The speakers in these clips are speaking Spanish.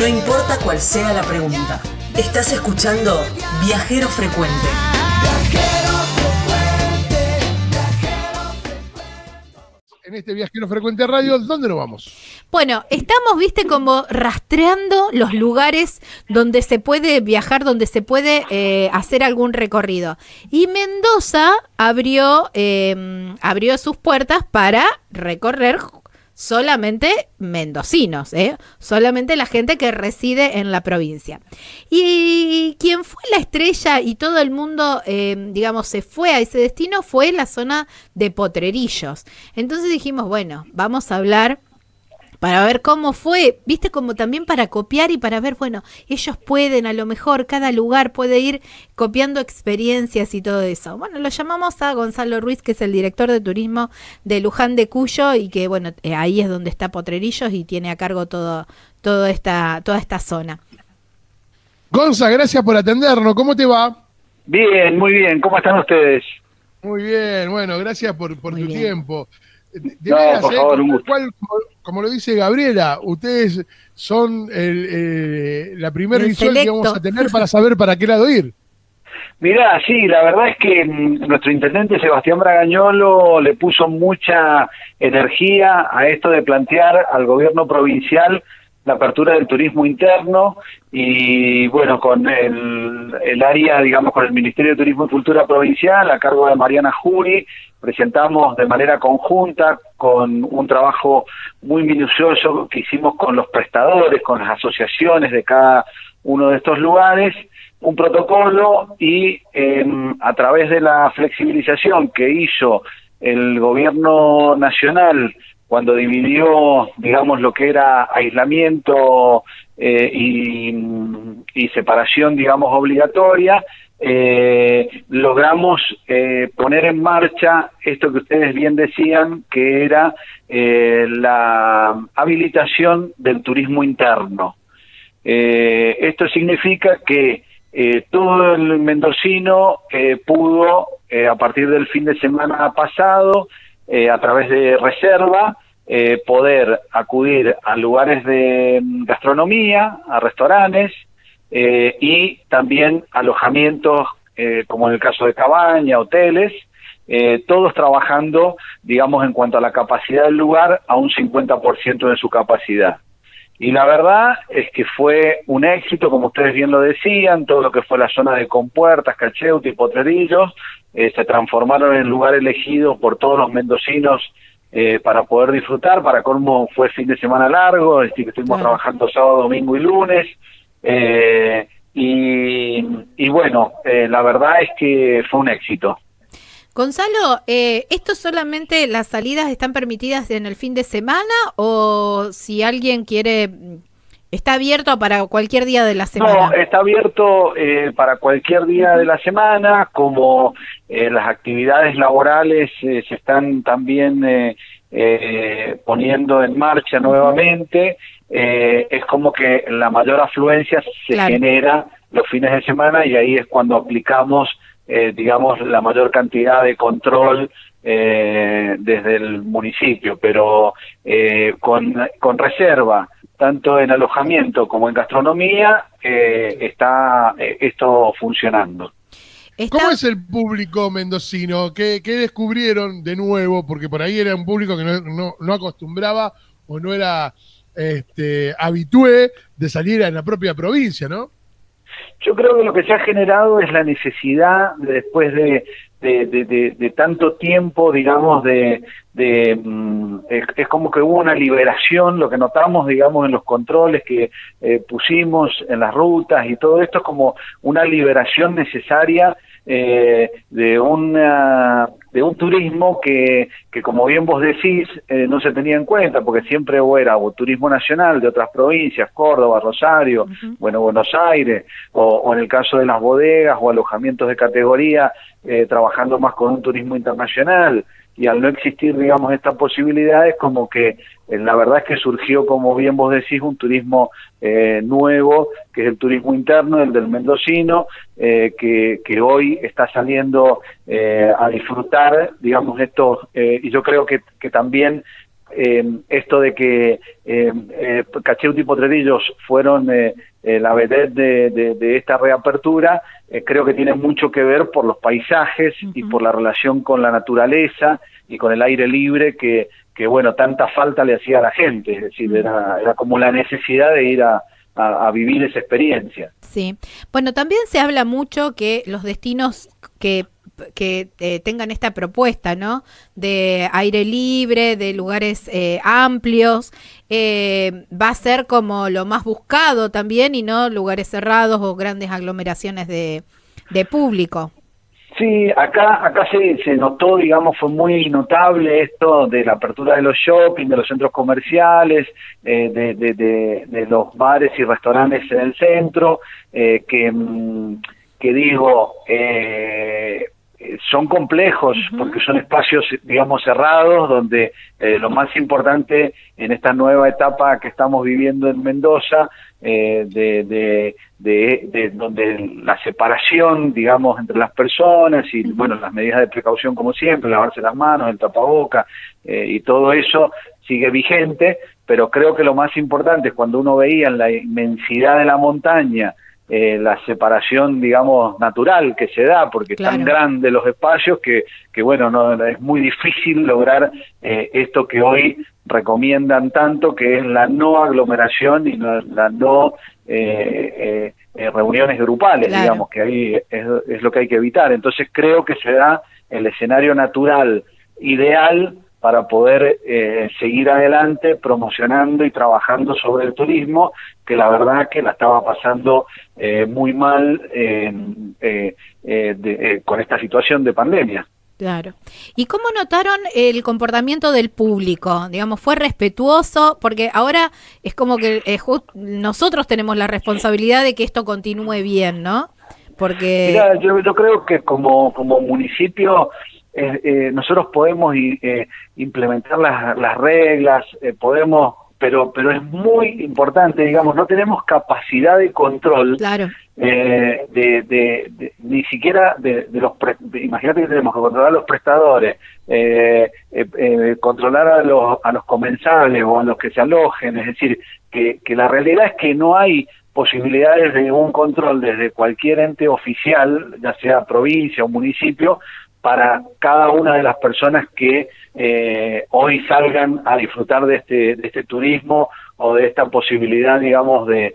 No importa cuál sea la pregunta. Estás escuchando Viajero Frecuente. En este Viajero Frecuente Radio, ¿dónde nos vamos? Bueno, estamos, viste, como rastreando los lugares donde se puede viajar, donde se puede eh, hacer algún recorrido. Y Mendoza abrió, eh, abrió sus puertas para recorrer solamente mendocinos, ¿eh? solamente la gente que reside en la provincia. Y quien fue la estrella y todo el mundo, eh, digamos, se fue a ese destino fue la zona de Potrerillos. Entonces dijimos, bueno, vamos a hablar para ver cómo fue, viste, como también para copiar y para ver, bueno, ellos pueden, a lo mejor cada lugar puede ir copiando experiencias y todo eso. Bueno, lo llamamos a Gonzalo Ruiz, que es el director de turismo de Luján de Cuyo y que, bueno, eh, ahí es donde está Potrerillos y tiene a cargo todo, todo esta, toda esta zona. Gonza, gracias por atendernos. ¿Cómo te va? Bien, muy bien. ¿Cómo están ustedes? Muy bien, bueno, gracias por, por tu tiempo. De por favor, un gusto como lo dice Gabriela, ustedes son el, eh, la primera visión que vamos a tener para saber para qué lado ir. Mirá, sí, la verdad es que mm, nuestro intendente Sebastián Bragañolo le puso mucha energía a esto de plantear al gobierno provincial la apertura del turismo interno y bueno, con el, el área, digamos, con el Ministerio de Turismo y Cultura Provincial a cargo de Mariana Juri, presentamos de manera conjunta con un trabajo muy minucioso que hicimos con los prestadores, con las asociaciones de cada uno de estos lugares, un protocolo y em, a través de la flexibilización que hizo el gobierno nacional cuando dividió, digamos, lo que era aislamiento eh, y, y, separación, digamos, obligatoria, eh, logramos eh, poner en marcha esto que ustedes bien decían, que era eh, la habilitación del turismo interno. Esto significa que todo el mendocino pudo, a partir del fin de semana pasado, a través de reserva, poder acudir a lugares de gastronomía, a restaurantes, eh, y también alojamientos, eh, como en el caso de cabaña, hoteles, eh, todos trabajando, digamos, en cuanto a la capacidad del lugar, a un 50% de su capacidad. Y la verdad es que fue un éxito, como ustedes bien lo decían, todo lo que fue la zona de Compuertas, Cacheuta y Potrerillos, se transformaron en lugar elegido por todos los mendocinos para poder disfrutar, para cómo fue fin de semana largo, es decir, que estuvimos trabajando sábado, domingo y lunes, eh, y, bueno, eh, la verdad es que fue un éxito. Gonzalo, eh, ¿esto solamente las salidas están permitidas en el fin de semana o si alguien quiere, está abierto para cualquier día de la semana? No, está abierto eh, para cualquier día de la semana, como eh, las actividades laborales se están también poniendo en marcha nuevamente. Eh, es como que la mayor afluencia se genera los fines de semana y ahí es cuando aplicamos, eh, digamos, la mayor cantidad de control eh, desde el municipio, pero eh, con, con reserva, tanto en alojamiento como en gastronomía, eh, está eh, esto funcionando. ¿Cómo es el público mendocino? ¿Qué, ¿Qué, descubrieron de nuevo? Porque por ahí era un público que no, no, no acostumbraba o no era este, habitué de salir en la propia provincia, ¿no? Yo creo que lo que se ha generado es la necesidad, después de, de, tanto tiempo, digamos, de, mm, es, como que hubo una liberación, lo que notamos, digamos, en los controles que eh, pusimos en las rutas y todo esto es como una liberación necesaria eh, de una de un turismo que, que como bien vos decís, eh, no se tenía en cuenta, porque siempre era o turismo nacional de otras provincias, Córdoba, Rosario, bueno, Buenos Aires, o, en el caso de las bodegas o alojamientos de categoría, eh, trabajando más con un turismo internacional y al no existir, digamos, esta posibilidad es como que eh, la verdad es que surgió, como bien vos decís, un turismo eh, nuevo, que es el turismo interno, el del mendocino, eh, que, que hoy está saliendo a disfrutar, digamos, esto, y yo creo que, que también eh, esto de que eh, eh, Cacheuti y Potrerillos fueron eh, la vedette de, de, esta reapertura, creo que tiene mucho que ver por los paisajes y por la relación con la naturaleza y con el aire libre que, que bueno, tanta falta le hacía a la gente, es decir, era, era como la necesidad de ir a, a, vivir esa experiencia. Sí. Bueno, también se habla mucho que los destinos que que eh, tengan esta propuesta, ¿no? De aire libre, de lugares eh, amplios, eh, va a ser como lo más buscado también y no lugares cerrados o grandes aglomeraciones de, de público. Sí, acá, acá se, se notó, digamos, fue muy notable esto de la apertura de los shopping, de los centros comerciales, eh, de, de, de, los bares y restaurantes en el centro, que, mm, que digo, son complejos porque son espacios, digamos, cerrados, donde eh, lo más importante en esta nueva etapa que estamos viviendo en Mendoza, eh, de, de, de, donde la separación, digamos, entre las personas y, bueno, las medidas de precaución como siempre, lavarse las manos, el tapaboca eh, y todo eso sigue vigente, pero creo que lo más importante es cuando uno veía en la inmensidad de la montaña, eh, la separación, digamos, natural que se da, porque están grandes los espacios que, que bueno, no, es muy difícil lograr eh, esto que hoy recomiendan tanto, que es la no aglomeración y la no eh, reuniones grupales, digamos, que ahí es, es lo que hay que evitar. Entonces creo que se da el escenario natural ideal para poder eh, seguir adelante promocionando y trabajando sobre el turismo, que la verdad que la estaba pasando eh, muy mal eh, con esta situación de pandemia. Claro. ¿Y cómo notaron el comportamiento del público? Digamos, ¿fue respetuoso? Porque ahora es como que nosotros tenemos la responsabilidad de que esto continúe bien, ¿no? Porque... yo, yo creo que como, como municipio eh, eh, nosotros podemos eh, implementar las, las reglas, eh, podemos, pero, pero es muy importante, digamos, no tenemos capacidad de control. Claro. Eh, de, de, ni siquiera de, de los imagínate que tenemos que controlar a los prestadores eh, eh, controlar a los a los comensales o a los que se alojen es decir que, que la realidad es que no hay posibilidades de un control desde cualquier ente oficial ya sea provincia o municipio para cada una de las personas que eh, hoy salgan a disfrutar de este, de este turismo o de esta posibilidad, digamos, de,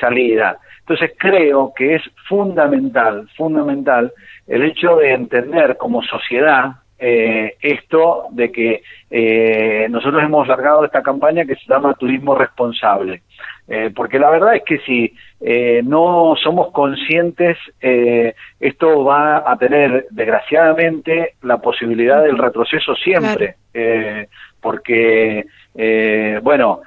salida. Entonces creo que es fundamental, fundamental el hecho de entender como sociedad eh, esto de que eh, nosotros hemos largado esta campaña que se llama Turismo Responsable. Eh, porque la verdad es que si eh, no somos conscientes, eh, esto va a tener desgraciadamente la posibilidad del retroceso siempre, eh, porque, bueno,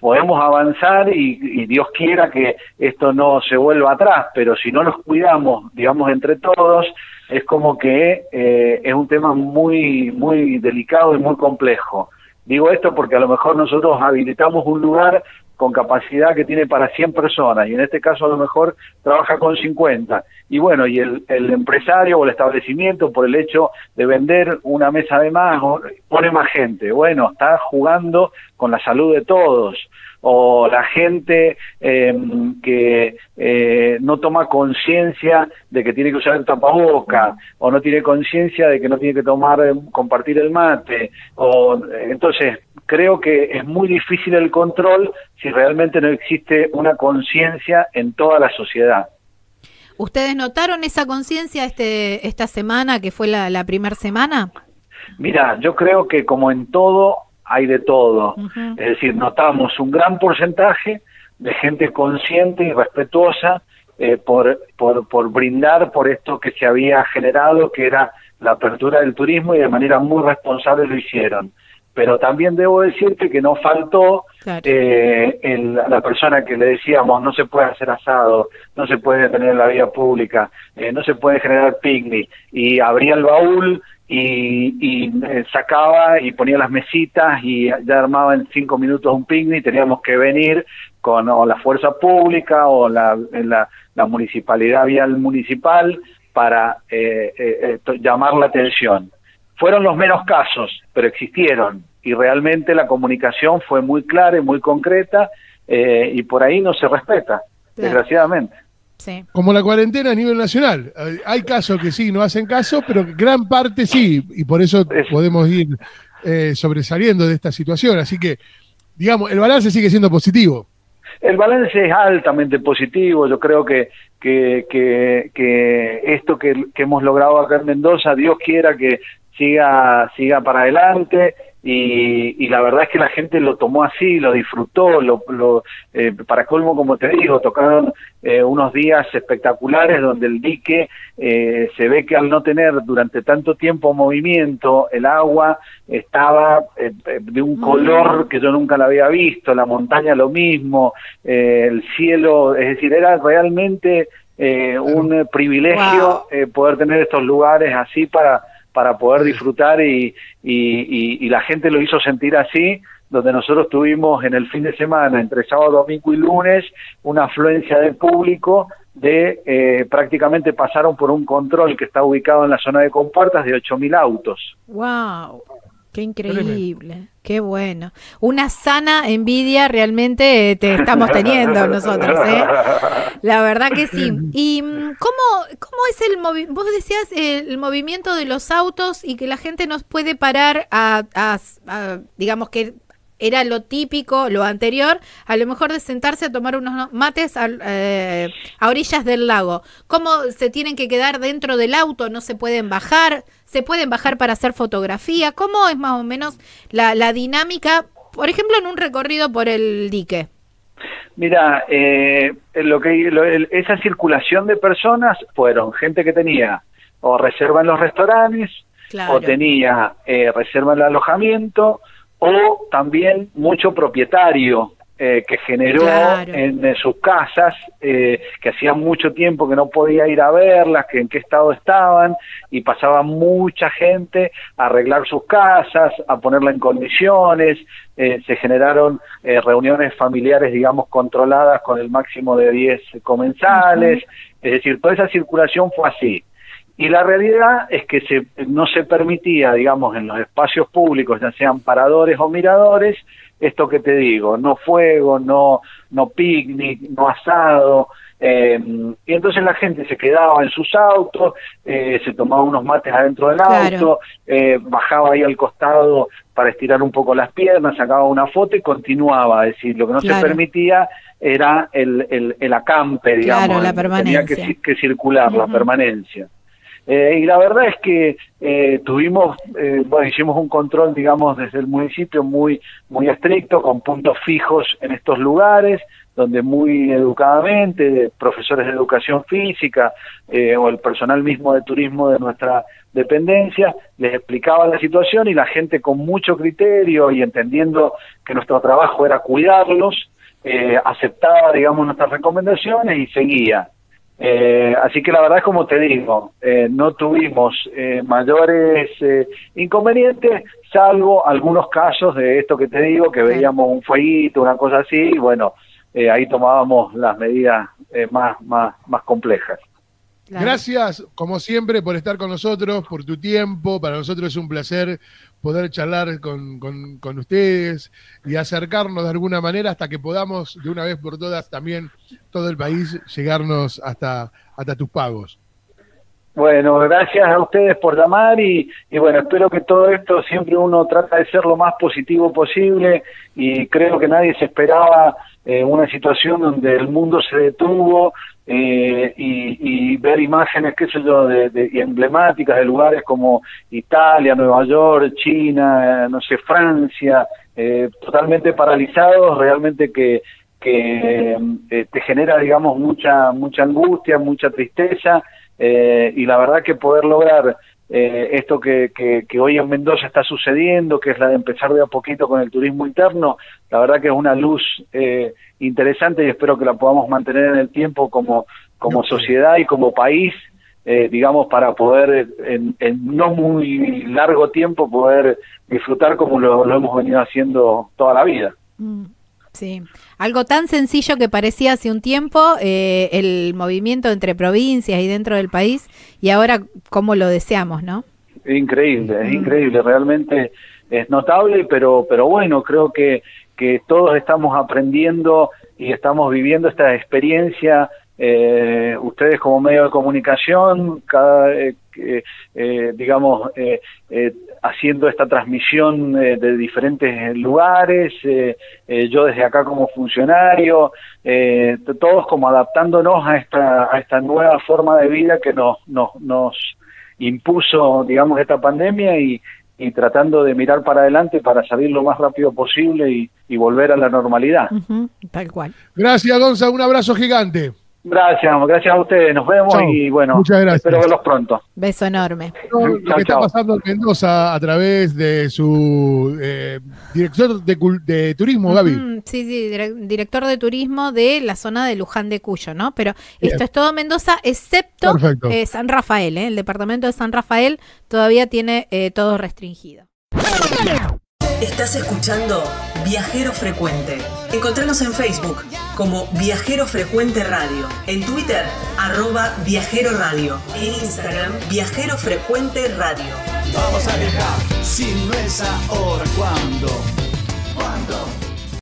podemos avanzar y, y, Dios quiera que esto no se vuelva atrás, pero si no nos cuidamos, digamos, entre todos, es como que es un tema muy, muy delicado y muy complejo. Digo esto porque a lo mejor nosotros habilitamos un lugar con capacidad que tiene para 100 personas y en este caso a lo mejor trabaja con 50. Y bueno, y el, el empresario o el establecimiento por el hecho de vender una mesa de más pone más gente. Bueno, está jugando con la salud de todos o la gente eh, que eh, no toma conciencia de que tiene que usar el tapaboca o no tiene conciencia de que no tiene que tomar eh, compartir el mate o entonces creo que es muy difícil el control si realmente no existe una conciencia en toda la sociedad. ¿Ustedes notaron esa conciencia este, esta semana, que fue la, la primera semana? Mira, yo creo que como en todo hay de todo. Es decir, notamos un gran porcentaje de gente consciente y respetuosa eh, por, por, por brindar por esto que se había generado, que era la apertura del turismo y de manera muy responsable lo hicieron. Pero también debo decirte que no faltó eh, la persona que le decíamos no se puede hacer asado, no se puede tener la vía pública, eh, no se puede generar picnic. Y abría el baúl y, eh, sacaba y ponía las mesitas y ya armaba en cinco minutos un picnic, teníamos que venir con o la fuerza pública o la, la, la municipalidad vial municipal para eh, eh, llamar la atención. Fueron los menos casos, pero existieron y realmente la comunicación fue muy clara y muy concreta eh, y por ahí no se respeta, desgraciadamente. Sí. Como la cuarentena a nivel nacional. Hay casos que sí, no hacen caso, pero gran parte sí, y por eso podemos ir eh, sobresaliendo de esta situación. Así que, digamos, el balance sigue siendo positivo. El balance es altamente positivo. Yo creo que, que, que, esto que, que, hemos logrado acá en Mendoza, Dios quiera que siga, siga para adelante y, y, la verdad es que la gente lo tomó así, lo disfrutó, lo, lo eh, para colmo, como te digo, tocaron eh, unos días espectaculares donde el dique eh, se ve que al no tener durante tanto tiempo movimiento, el agua estaba eh, de un color que yo nunca la había visto, la montaña lo mismo, el cielo, es decir, era realmente un privilegio poder tener estos lugares así para para poder disfrutar y, y, y, la gente lo hizo sentir así, donde nosotros tuvimos en el fin de semana, entre sábado, domingo y lunes, una afluencia de público de eh, prácticamente pasaron por un control que está ubicado en la zona de compuertas de 8.000 autos. ¡Wow! Qué increíble, qué bueno. Una sana envidia realmente te estamos teniendo nosotros, ¿eh? La verdad que sí. ¿Y mm, cómo, cómo es el movimiento? Vos decías el movimiento de los autos y que la gente nos puede parar a, a digamos que era lo típico, lo anterior, a lo mejor de sentarse a tomar unos mates a, eh, a, orillas del lago. ¿Cómo se tienen que quedar dentro del auto? ¿No se pueden bajar? ¿Se pueden bajar para hacer fotografía? ¿Cómo es más o menos la, la dinámica, por ejemplo, en un recorrido por el dique? Mira, eh, lo que esa circulación de personas fueron gente que tenía o reserva en los restaurantes, o tenía eh, reserva en el alojamiento, o también mucho propietario eh, que generó en, sus casas, eh, que hacía mucho tiempo que no podía ir a verlas, que en qué estado estaban, y pasaba mucha gente a arreglar sus casas, a ponerla en condiciones, eh, se generaron reuniones familiares, digamos, controladas con el máximo de 10 comensales, es decir, toda esa circulación fue así. Y la realidad es que se, no se permitía, digamos, en los espacios públicos, ya sean paradores o miradores, esto que te digo, no fuego, no, no picnic, no asado. Eh, y entonces la gente se quedaba en sus autos, eh, se tomaba unos mates adentro del auto, eh, bajaba ahí al costado para estirar un poco las piernas, sacaba una foto y continuaba. Es decir, lo que no se permitía era el, el, el acampe, digamos, la permanencia. tenía que, circular, la permanencia. Eh, y la verdad es que eh, tuvimos, eh, bueno, hicimos un control, digamos, desde el municipio muy, muy estricto, con puntos fijos en estos lugares, donde muy educadamente, profesores de educación física o el personal mismo de turismo de nuestra dependencia, les explicaba la situación y la gente con mucho criterio y entendiendo que nuestro trabajo era cuidarlos, aceptaba, digamos, nuestras recomendaciones y seguía. Eh, así que la verdad es como te digo, eh, no tuvimos eh, mayores eh, inconvenientes, salvo algunos casos de esto que te digo, que veíamos un fueguito, una cosa así, y bueno, eh, ahí tomábamos las medidas más, más, más complejas. Gracias, como siempre, por estar con nosotros, por tu tiempo. Para nosotros es un placer poder charlar con, con, ustedes y acercarnos de alguna manera hasta que podamos, de una vez por todas, también todo el país llegarnos hasta, hasta tus pagos. Bueno, gracias a ustedes por llamar y, y, bueno, espero que todo esto siempre uno trata de ser lo más positivo posible y creo que nadie se esperaba eh, una situación donde el mundo se detuvo eh, y, ver imágenes, qué sé yo, de, emblemáticas de lugares como Italia, Nueva York, China, no sé, Francia, eh, totalmente paralizados, realmente que, que eh, te genera, digamos, mucha, mucha angustia, mucha tristeza, y la verdad que poder lograr esto que, que, que, hoy en Mendoza está sucediendo, que es la de empezar de a poquito con el turismo interno, la verdad que es una luz eh, interesante y espero que la podamos mantener en el tiempo como, como sociedad y como país, eh, digamos, para poder en, no muy largo tiempo poder disfrutar como lo, hemos venido haciendo toda la vida. Mm, sí, algo tan sencillo que parecía hace un tiempo eh, el movimiento entre provincias y dentro del país y ahora cómo lo deseamos, ¿no? increíble, es increíble, realmente es notable, pero, pero bueno, creo que, que todos estamos aprendiendo y estamos viviendo esta experiencia eh, ustedes como medio de comunicación, cada, eh, eh, digamos, haciendo esta transmisión de diferentes lugares, yo desde acá como funcionario, todos como adaptándonos a esta, a esta nueva forma de vida que nos, nos, nos impuso, digamos, esta pandemia y, y tratando de mirar para adelante para salir lo más rápido posible y, volver a la normalidad. tal cual. Gracias, Gonza. Un abrazo gigante. Gracias, gracias a ustedes. Nos vemos y bueno, Muchas gracias. espero verlos pronto. Beso enorme. lo que está pasando en Mendoza a través de su eh, director de, turismo, Gaby. sí, sí, director de turismo de la zona de Luján de Cuyo, ¿no? Pero esto es todo Mendoza, excepto eh, San Rafael, ¿eh? El departamento de San Rafael todavía tiene eh, todo restringido. Estás escuchando Viajero Frecuente. Encontranos en Facebook como Viajero Frecuente Radio, en Twitter arroba Viajero Radio, en Instagram Viajero Frecuente Radio. Vamos a viajar, si no es ahora, ¿cuándo? ¿Cuándo?